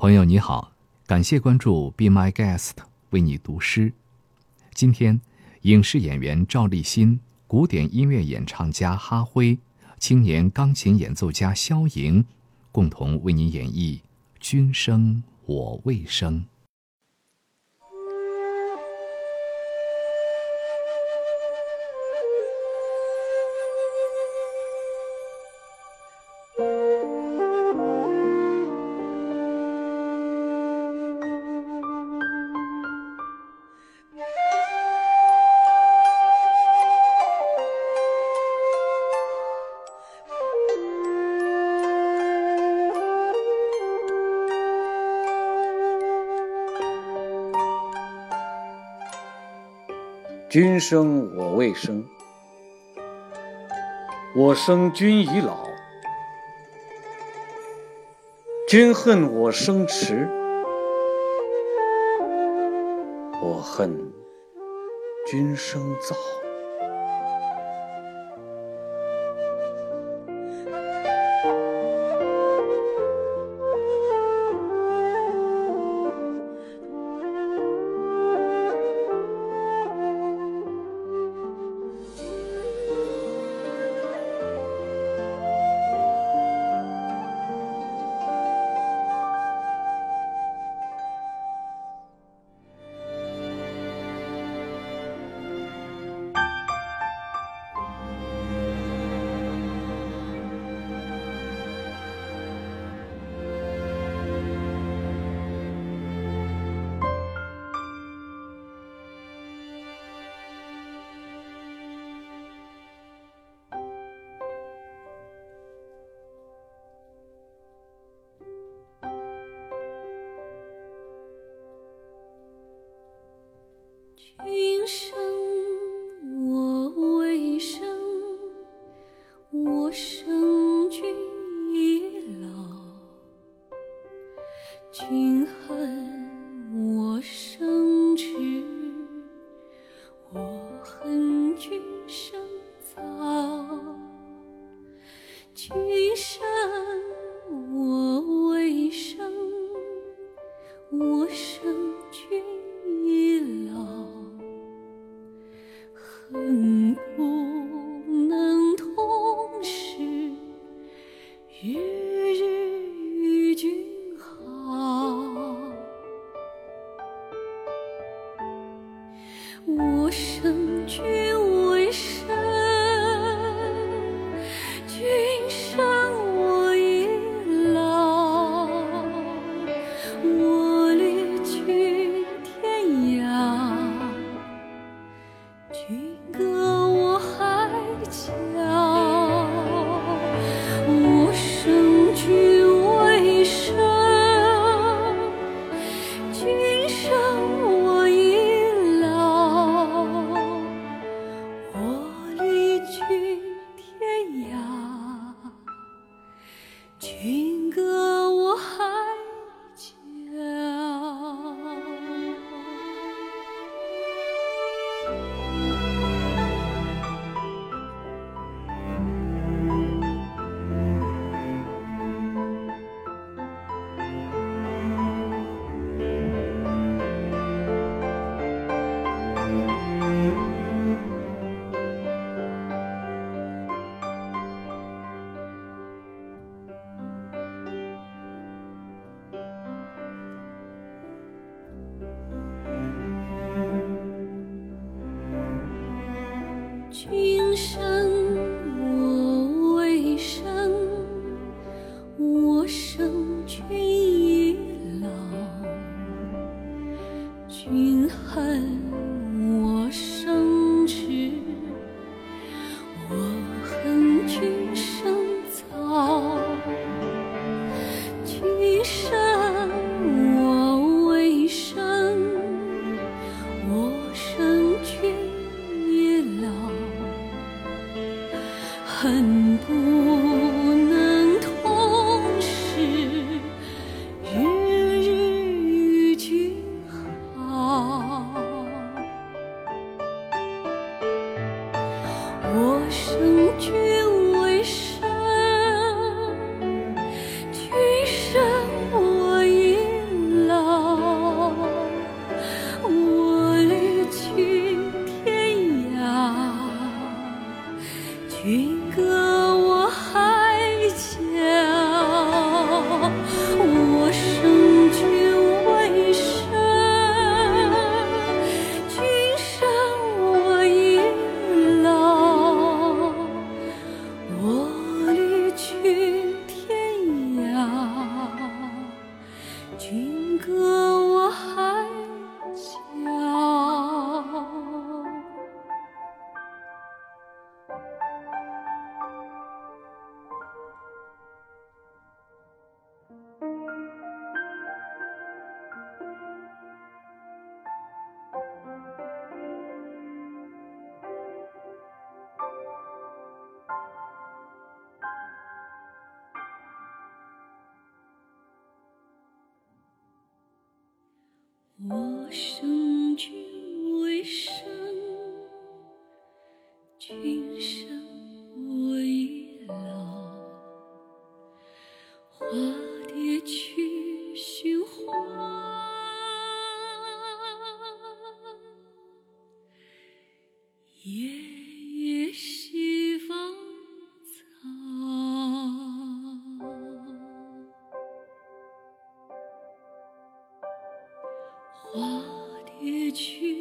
朋友你好，感谢关注 Be My Guest，为你读诗。今天，影视演员赵立新、古典音乐演唱家哈辉、青年钢琴演奏家肖莹，共同为你演绎《君生我未生》。君生我未生，我生君已老。君恨我生迟，我恨君生早。云深。恨不能同时，日日与君好。我生君未生，君生我已老。我离去天涯，君。我生君去